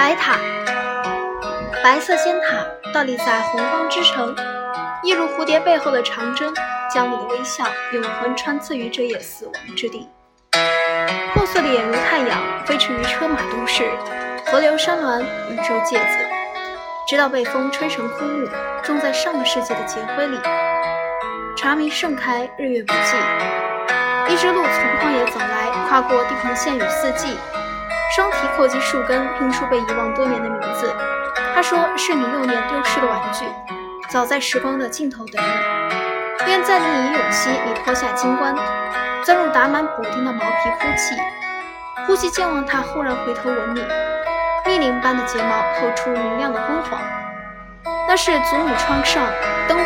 白塔，白色尖塔倒立在红光之城，一如蝴蝶背后的长针，将你的微笑永恒穿刺于这夜死亡之地。破碎的眼如太阳，飞驰于车马都市，河流山峦，宇宙芥子，直到被风吹成枯木，种在上个世纪的劫灰里。茶迷盛开，日月不济。一只鹿从旷野走来，跨过地平线与四季，双蹄扣击树根，拼出被遗忘多年的名字。他说：“是你幼年丢失的玩具，早在时光的尽头等你。愿在你以勇气，你脱下金冠。”钻入打满补丁的毛皮，呼气，呼气，健忘他，忽然回头吻你，密林般的睫毛透出明亮的昏黄，那是祖母窗上灯。